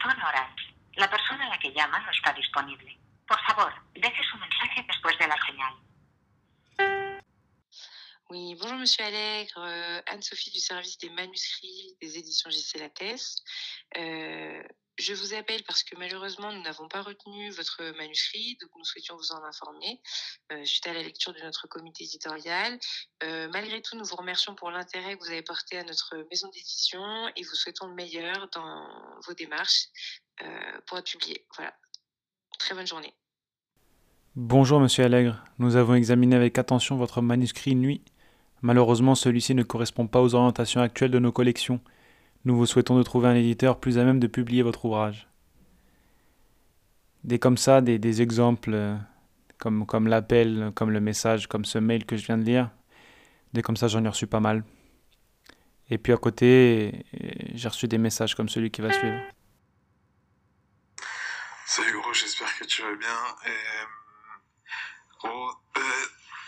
buzón orange. La persona a la que llama no está disponible. Por favor, deje su mensaje después de la señal. Oui, bonjour Monsieur Allègre, euh, Anne-Sophie du service des manuscrits des éditions JC Lattès. Euh, je vous appelle parce que malheureusement nous n'avons pas retenu votre manuscrit, donc nous souhaitions vous en informer euh, suite à la lecture de notre comité éditorial. Euh, malgré tout, nous vous remercions pour l'intérêt que vous avez porté à notre maison d'édition et vous souhaitons le meilleur dans vos démarches euh, pour être publié. Voilà. Très bonne journée. Bonjour Monsieur Allègre, nous avons examiné avec attention votre manuscrit Nuit. Malheureusement, celui-ci ne correspond pas aux orientations actuelles de nos collections. Nous vous souhaitons de trouver un éditeur plus à même de publier votre ouvrage. Des comme ça, des, des exemples, euh, comme, comme l'appel, comme le message, comme ce mail que je viens de lire, des comme ça, j'en ai reçu pas mal. Et puis à côté, euh, j'ai reçu des messages comme celui qui va suivre. Salut gros, j'espère que tu vas bien. Euh, gros,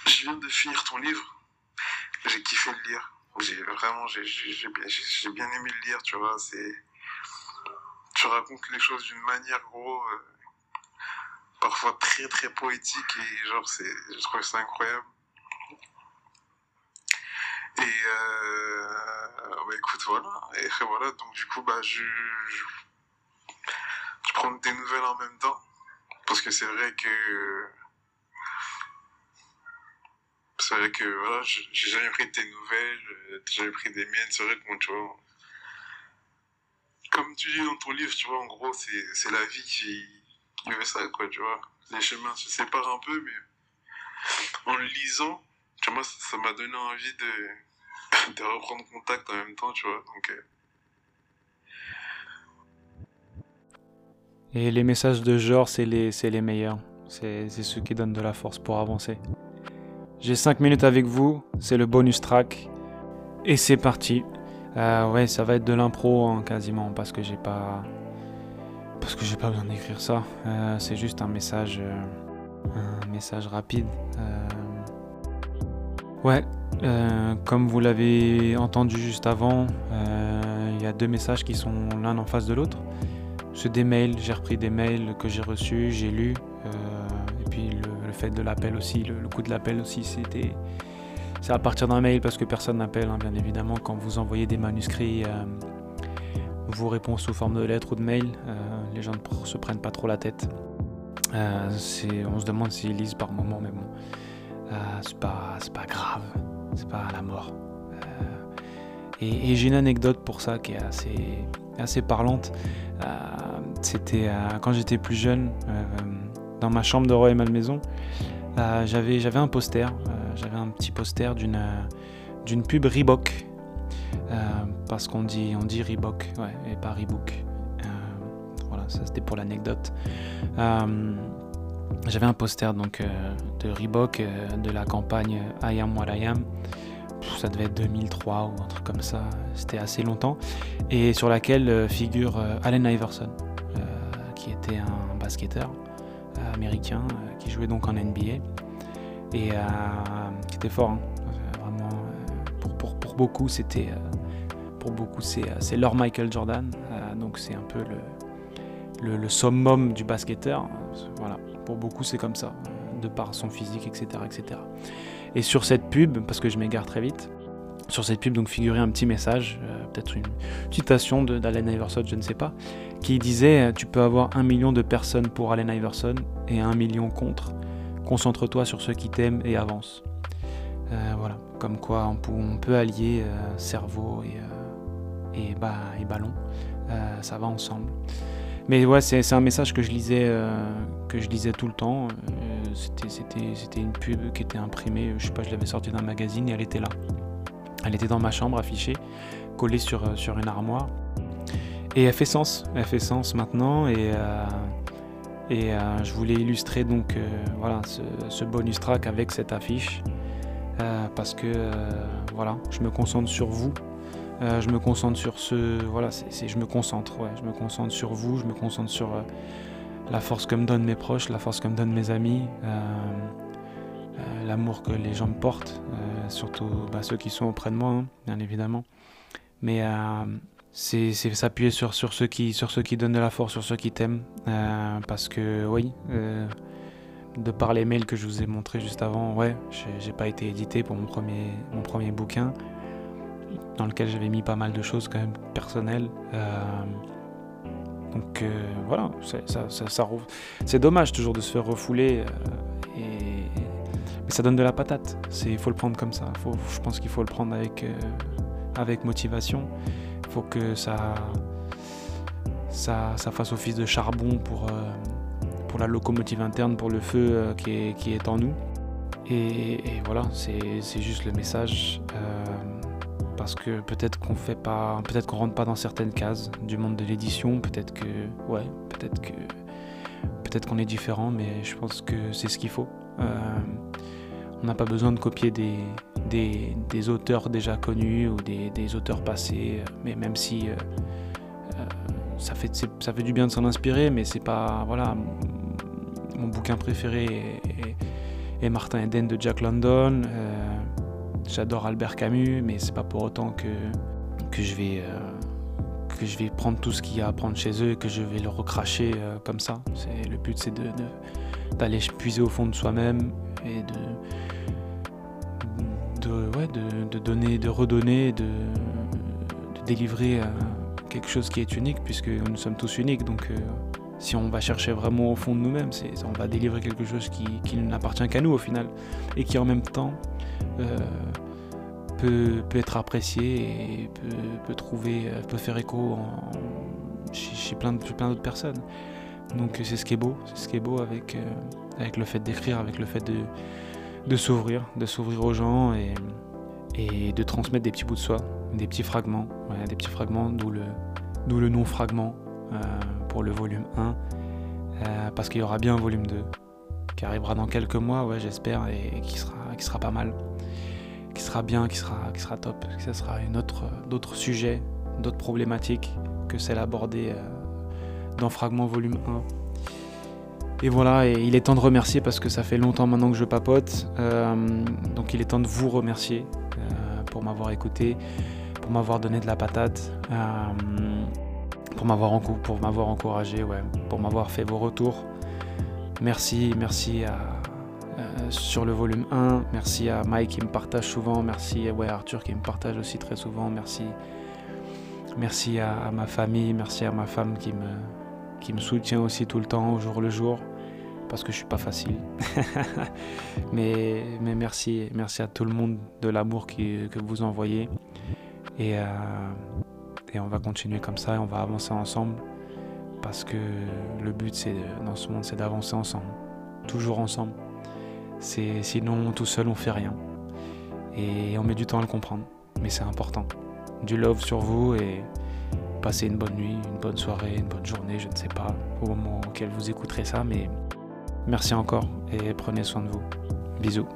je viens de finir ton livre. J'ai kiffé le lire. J'ai vraiment, j'ai bien, aimé le lire, tu vois. C'est, tu racontes les choses d'une manière, gros, euh, parfois très très poétique et genre c'est, je trouve ça incroyable. Et euh, bah écoute voilà, et voilà donc du coup bah je, je je prends des nouvelles en même temps. Parce que c'est vrai que. C'est vrai que voilà, j'ai j'ai jamais pris tes nouvelles, euh, t'as jamais pris des miennes. C'est vrai que moi, tu vois. Comme tu dis dans ton livre, tu vois, en gros, c'est la vie qui, veut ça, quoi, tu vois. Les chemins se séparent un peu, mais en le lisant, tu vois, ça m'a donné envie de, de reprendre contact en même temps, tu vois. Donc. euh, Et les messages de genre, c'est les, les meilleurs. C'est ceux qui donnent de la force pour avancer. J'ai 5 minutes avec vous, c'est le bonus track. Et c'est parti. Euh, ouais, ça va être de l'impro hein, quasiment parce que j'ai pas. Parce que j'ai pas besoin d'écrire ça. Euh, c'est juste un message. euh, un message rapide. Ouais, comme vous l'avez entendu juste avant, il y a deux messages qui sont l'un en face de l'autre. C'est des mails, j'ai repris des mails que j'ai reçus, j'ai lus. De l'appel aussi, le, le coup de l'appel aussi, c'était. C'est à partir d'un mail parce que personne n'appelle, hein, bien évidemment. Quand vous envoyez des manuscrits, euh, vos réponses sous forme de lettres ou de mails, euh, les gens ne se prennent pas trop la tête. Euh, on se demande s'ils lisent par moment, mais bon, euh, c'est pas, pas grave, c'est pas la mort. Euh, et j'ai une anecdote pour ça qui est assez, assez parlante. C'était quand j'étais plus jeune, dans ma chambre de Roy et Malmaison, euh, j'avais un poster, euh, j'avais un petit poster d'une euh, d'une pub Reebok, parce qu'on dit on dit Reebok, ouais, et pas Reebok. Voilà, ça c'était pour l'anecdote. J'avais un poster donc de Reebok de la campagne I Am What I Am. Ça devait être 2003 ou un truc comme ça. C'était assez longtemps et sur laquelle figure Allen Iverson, qui était un basketteur américain euh, qui jouait donc en NBA et euh, qui était fort. hein. Euh, Vraiment, pour, pour, pour beaucoup, c'était pour beaucoup c'est leur Michael Jordan. Donc c'est un peu le, le, summum du basketteur. Voilà, pour beaucoup c'est comme ça, de par son physique, etc., etc. Et sur cette pub, parce que je m'égare très vite, sur cette pub donc figurait un petit message, peut-être une citation d'Allen Iverson, je ne sais pas, qui disait euh, Tu peux avoir un million de personnes pour Allen Iverson et un million contre. Concentre-toi sur ceux qui t'aiment et avance. Euh, voilà, comme quoi on peut, allier euh, cerveau et, et, bah, et ballon. Ça va ensemble. Mais ouais, c'est un message que je lisais, que je lisais tout le temps. C'était une pub qui était imprimée, je sais pas, je l'avais sortie d'un magazine et elle était là. Elle était dans ma chambre affichée, collée sur, euh, sur une armoire. Et elle fait sens, elle fait sens maintenant et, euh, et euh, je voulais illustrer donc voilà ce, bonus track avec cette affiche parce que voilà, je me concentre sur vous, je me concentre sur ce voilà, c'est je me concentre, ouais, je me concentre sur vous, je me concentre sur la force que me donnent mes proches, la force que me donnent mes amis. l'amour que les gens me portent, surtout bah, ceux qui sont auprès de moi, hein, bien évidemment. Mais, euh, c'est s'appuyer sur, sur, ceux qui, sur ceux qui donnent de la force, sur ceux qui t'aiment. Euh, parce que, oui, euh, de par les mails que je vous ai montrés juste avant, ouais, j'ai pas été édité pour mon premier, mon premier bouquin, dans lequel j'avais mis pas mal de choses quand même personnelles. Donc voilà, ça, c'est dommage toujours de se faire refouler. mais ça donne de la patate. Il faut le prendre comme ça. Faut, je pense qu'il faut le prendre avec, avec motivation faut que ça, ça, ça fasse office de charbon pour, euh, pour la locomotive interne, pour le feu euh, qui, est, qui, est, en nous. Et, voilà, c'est juste le message. Euh, parce que peut-être qu'on fait pas, peut-être qu'on rentre pas dans certaines cases du monde de l'édition, peut-être que, ouais, peut-être que, peut-être qu'on est différent, mais je pense que c'est ce qu'il faut. On n'a pas besoin de copier des, des, auteurs déjà connus ou des, auteurs passés, euh, mais même si euh, euh, ça, fait, ça fait du bien de s'en inspirer, mais c'est pas. Voilà. Mon bouquin préféré est, Martin Eden de Jack London. J'adore Albert Camus, mais c'est pas pour autant que, que je vais. que je vais prendre tout ce qu'il y a à prendre chez eux et que je vais le recracher comme ça. Le but, c'est de, d'aller puiser au fond de soi-même et de, de, de, donner, de redonner, de, délivrer euh, quelque chose qui est unique, puisque nous sommes tous uniques. Donc, euh, si on va chercher vraiment au fond de nous-mêmes, on va délivrer quelque chose qui, n'appartient qu'à nous au final, et qui en même temps euh, peut, peut, être apprécié et peut, peut, trouver, peut faire écho chez, plein, plein d'autres personnes. Donc c'est ce qui est beau, c'est ce qui est beau avec, avec le fait d'écrire, avec le fait de, s'ouvrir, de s'ouvrir aux gens et, de transmettre des petits bouts de soi, des petits fragments, des petits fragments, d'où le, d'où le nom fragment euh, pour le volume 1, euh, parce qu'il y aura bien un volume 2 qui arrivera dans quelques mois, j'espère, et, qui, sera, pas mal, qui sera bien, qui sera, qui sera top, que ça sera une autre, d'autres sujets, d'autres problématiques que celles abordées euh, dans Fragment volume 1. Et voilà, et il est temps de remercier parce que ça fait longtemps maintenant que je papote. Euh, donc il est temps de vous remercier euh, pour m'avoir écouté, pour m'avoir donné de la patate, euh, pour m'avoir pour m'avoir encouragé, ouais, pour m'avoir fait vos retours. Merci, merci à, sur le volume 1, merci à Mike qui me partage souvent, merci à ouais, Arthur qui me partage aussi très souvent, merci, merci à, ma famille, merci à ma femme qui me, qui me soutient aussi tout le temps, au jour le jour parce que je suis pas facile. mais, mais merci, merci à tout le monde de l'amour que vous envoyez. Et, euh, et on va continuer comme ça et on va avancer ensemble. Parce que le but c'est dans ce monde c'est d'avancer ensemble. Toujours ensemble. C'est, sinon tout seul on fait rien. Et on met du temps à le comprendre. Mais c'est important. Du love sur vous et passez une bonne nuit, une bonne soirée, une bonne journée, je ne sais pas, au moment auquel vous écouterez ça, mais Merci encore et prenez soin de vous. Bisous.